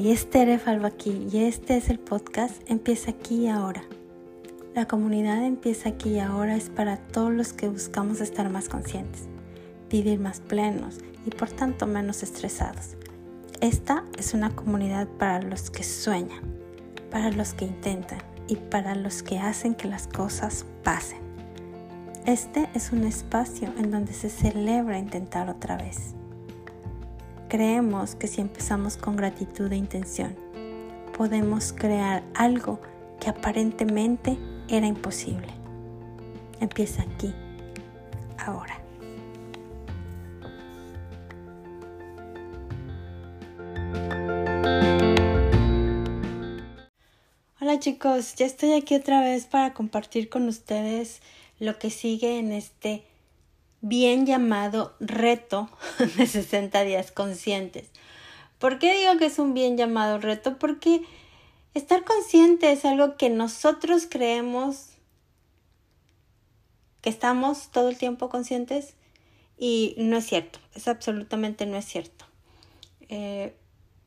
Soy Esther Falvaqui y este es el podcast Empieza aquí y ahora. La comunidad Empieza aquí y ahora es para todos los que buscamos estar más conscientes, vivir más plenos y por tanto menos estresados. Esta es una comunidad para los que sueñan, para los que intentan y para los que hacen que las cosas pasen. Este es un espacio en donde se celebra intentar otra vez Creemos que si empezamos con gratitud e intención, podemos crear algo que aparentemente era imposible. Empieza aquí, ahora. Hola chicos, ya estoy aquí otra vez para compartir con ustedes lo que sigue en este bien llamado reto de 60 días conscientes. ¿Por qué digo que es un bien llamado reto? Porque estar consciente es algo que nosotros creemos que estamos todo el tiempo conscientes y no es cierto, es absolutamente no es cierto. Eh,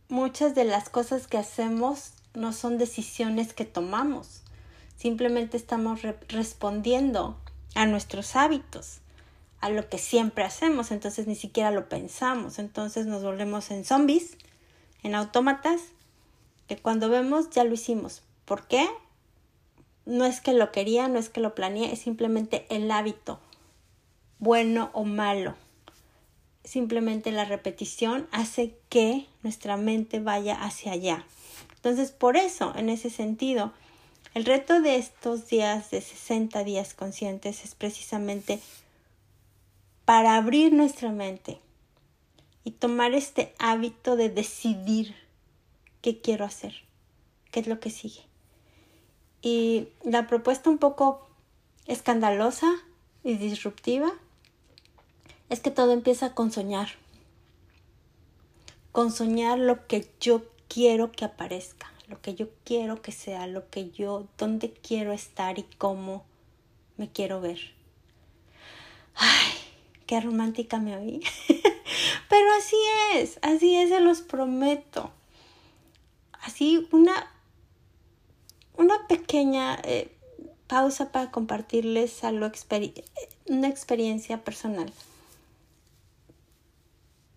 muchas de las cosas que hacemos no son decisiones que tomamos, simplemente estamos respondiendo a nuestros hábitos a lo que siempre hacemos, entonces ni siquiera lo pensamos, entonces nos volvemos en zombies, en autómatas, que cuando vemos ya lo hicimos. ¿Por qué? No es que lo quería, no es que lo planeé, es simplemente el hábito, bueno o malo. Simplemente la repetición hace que nuestra mente vaya hacia allá. Entonces, por eso, en ese sentido, el reto de estos días de 60 días conscientes es precisamente para abrir nuestra mente y tomar este hábito de decidir qué quiero hacer, qué es lo que sigue. Y la propuesta un poco escandalosa y disruptiva es que todo empieza con soñar, con soñar lo que yo quiero que aparezca, lo que yo quiero que sea, lo que yo, dónde quiero estar y cómo me quiero ver. Ay, qué romántica me oí. Pero así es, así es, se los prometo. Así una, una pequeña eh, pausa para compartirles algo una experiencia personal.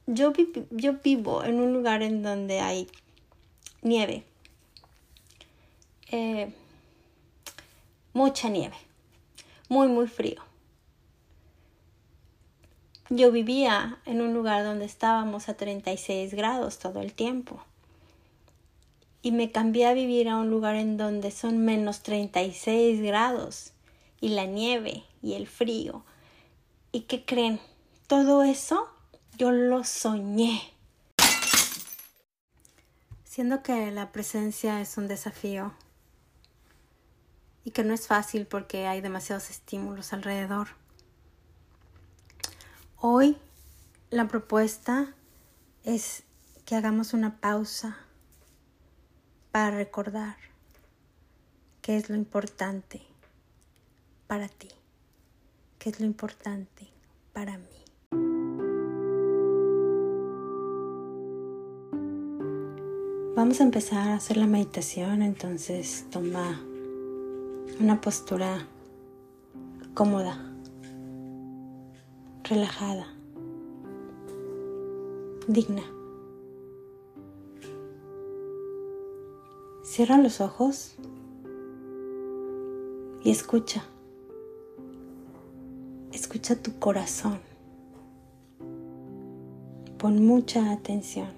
Yo, yo vivo en un lugar en donde hay nieve. Eh, mucha nieve. Muy, muy frío yo vivía en un lugar donde estábamos a 36 grados todo el tiempo. Y me cambié a vivir a un lugar en donde son menos 36 grados. Y la nieve y el frío. ¿Y qué creen? Todo eso yo lo soñé. Siendo que la presencia es un desafío y que no es fácil porque hay demasiados estímulos alrededor Hoy la propuesta es que hagamos una pausa para recordar qué es lo importante para ti, qué es lo importante para mí. Vamos a empezar a hacer la meditación, entonces toma una postura cómoda relajada, digna. Cierra los ojos y escucha. Escucha tu corazón. Pon mucha atención.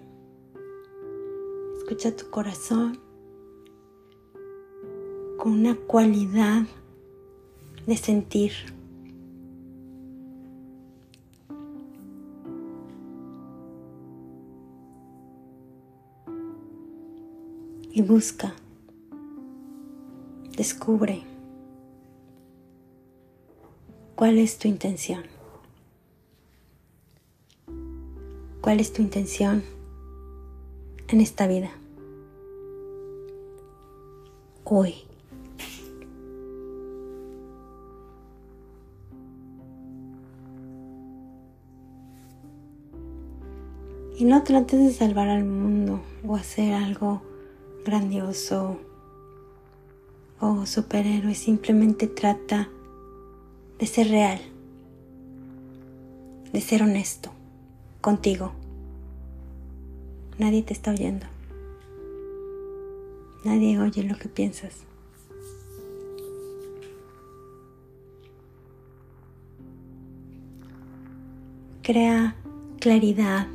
Escucha tu corazón con una cualidad de sentir y busca, descubre cuál es tu intención. ¿Cuál es tu intención en esta vida? Hoy. Y no trates de salvar al mundo o hacer algo grandioso o superhéroe, simplemente trata de ser real, de ser honesto contigo. Nadie te está oyendo. Nadie oye lo que piensas. Crea claridad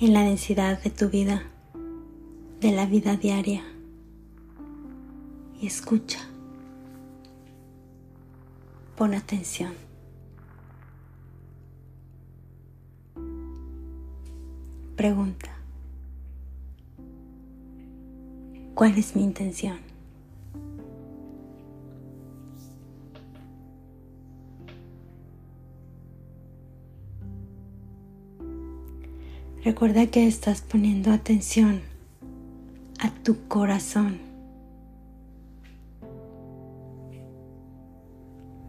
en la densidad de tu vida, de la vida diaria. Y escucha. Pon atención. Pregunta. ¿Cuál es mi intención? Recuerda que estás poniendo atención tu corazón.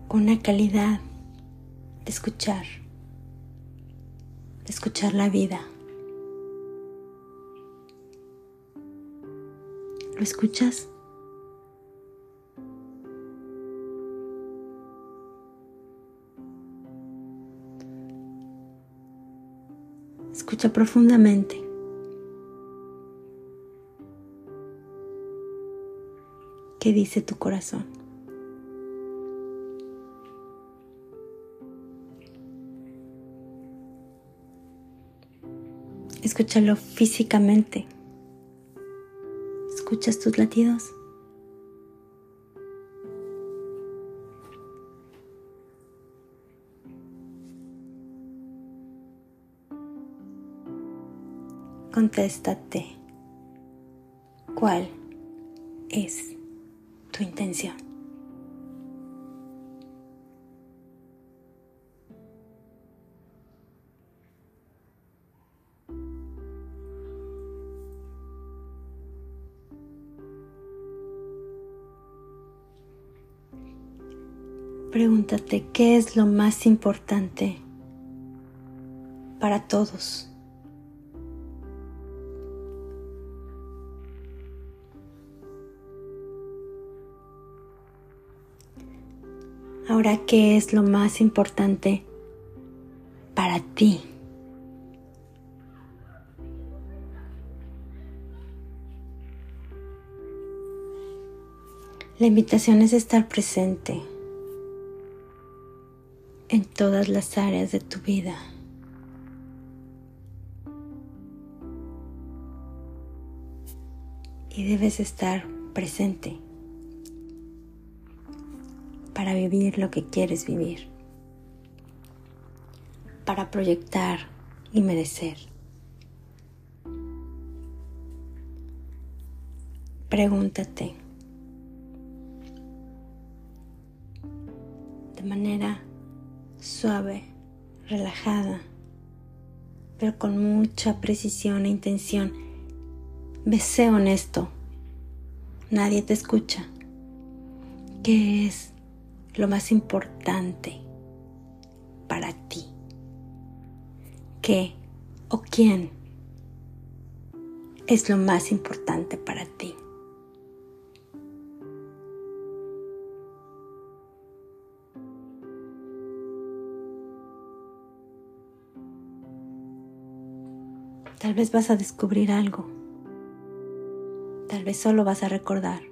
Una calidad de escuchar, de escuchar la vida. ¿Lo escuchas? Escucha profundamente. ¿Qué dice tu corazón? Escúchalo físicamente. ¿Escuchas tus latidos? Contéstate. ¿Cuál es tu intención? Pregúntate qué es lo más importante para todos. Ahora, ¿qué es lo más importante para ti? La invitación es estar presente en todas las áreas de tu vida. Y debes estar presente para vivir lo que quieres vivir, para proyectar y merecer. Pregúntate de manera suave, relajada, pero con mucha precisión e intención. Ve, honesto. Nadie te escucha. ¿Qué es lo más importante para ti? ¿Qué o quién es lo más importante para ti? Tal vez vas a descubrir algo. Tal vez solo vas a recordar.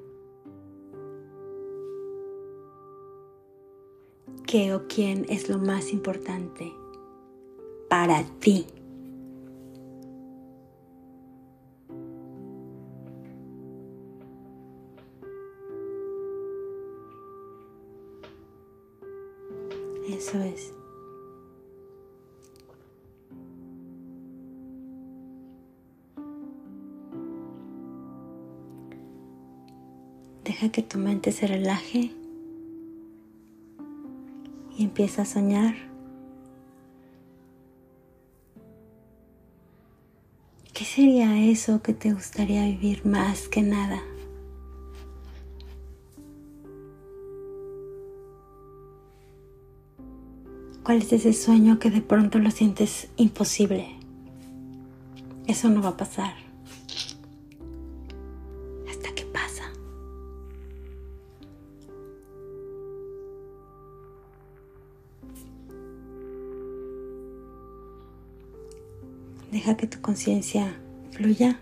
Qué o quién es lo más importante para ti. Eso es. Deja que tu mente se relaje empieza a soñar. ¿Qué sería eso que te gustaría vivir más que nada? ¿Cuál es ese sueño que de pronto lo sientes imposible? Eso no va a pasar. Deja que tu conciencia fluya.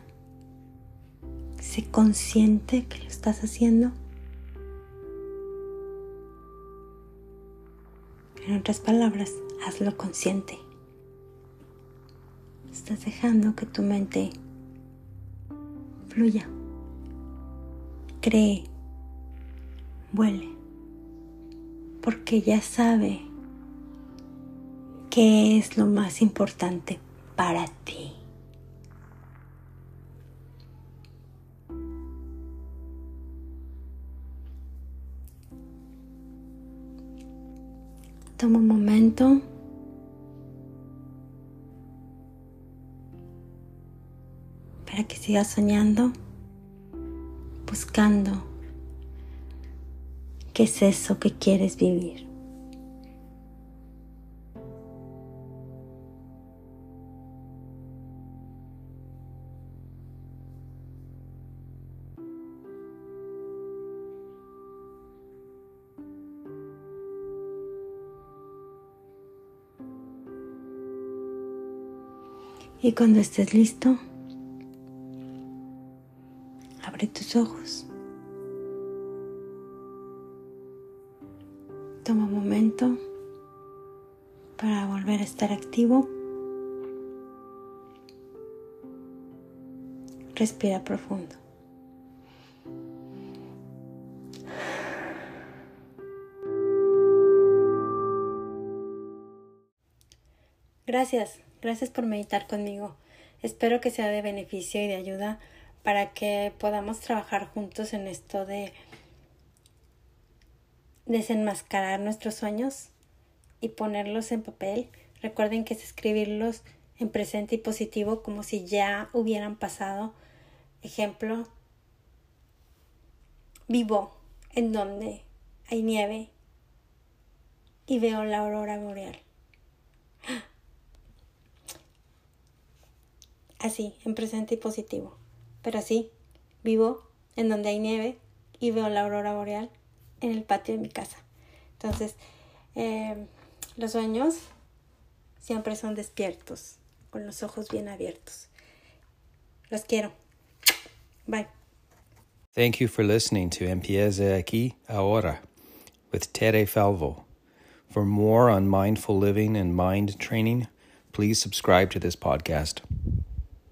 Sé consciente que lo estás haciendo. En otras palabras, hazlo consciente. Estás dejando que tu mente fluya, cree, vuele, porque ya sabe qué es lo más importante para ti. Toma un momento. Para que sigas soñando, buscando qué es eso que quieres vivir. Y cuando estés listo, abre tus ojos. Toma un momento para volver a estar activo. Respira profundo. Gracias. Gracias por meditar conmigo. Espero que sea de beneficio y de ayuda para que podamos trabajar juntos en esto de desenmascarar nuestros sueños y ponerlos en papel. Recuerden que es escribirlos en presente y positivo como si ya hubieran pasado. Ejemplo, vivo en donde hay nieve y veo la aurora boreal. Así, en presente y positivo. Pero así, vivo en donde hay nieve y veo la aurora boreal en el patio de mi casa. Entonces, eh, los sueños siempre son despiertos, con los ojos bien abiertos. Los quiero. Bye. Thank you for listening to Empieza aquí ahora with Tere Falvo. For more on mindful living and mind training, please subscribe to this podcast.